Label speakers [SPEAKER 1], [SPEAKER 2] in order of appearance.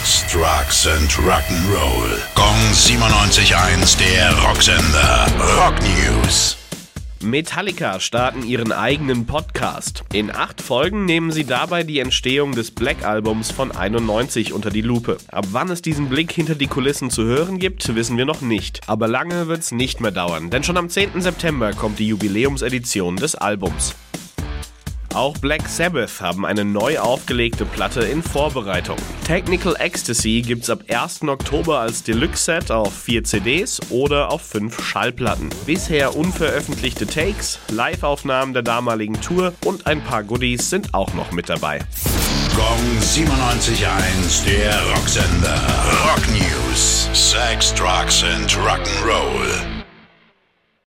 [SPEAKER 1] Sex, Drugs and Rock'n'Roll. Gong 97.1, der Rocksender. Rock News.
[SPEAKER 2] Metallica starten ihren eigenen Podcast. In acht Folgen nehmen sie dabei die Entstehung des Black Albums von 91 unter die Lupe. Ab wann es diesen Blick hinter die Kulissen zu hören gibt, wissen wir noch nicht. Aber lange wird es nicht mehr dauern, denn schon am 10. September kommt die Jubiläumsedition des Albums. Auch Black Sabbath haben eine neu aufgelegte Platte in Vorbereitung. Technical Ecstasy gibt's ab 1. Oktober als Deluxe-Set auf 4 CDs oder auf 5 Schallplatten. Bisher unveröffentlichte Takes, Live-Aufnahmen der damaligen Tour und ein paar Goodies sind auch noch mit dabei.
[SPEAKER 1] Gong 97.1, der Rocksender. Rock News. Sex, Drugs and Rock'n'Roll.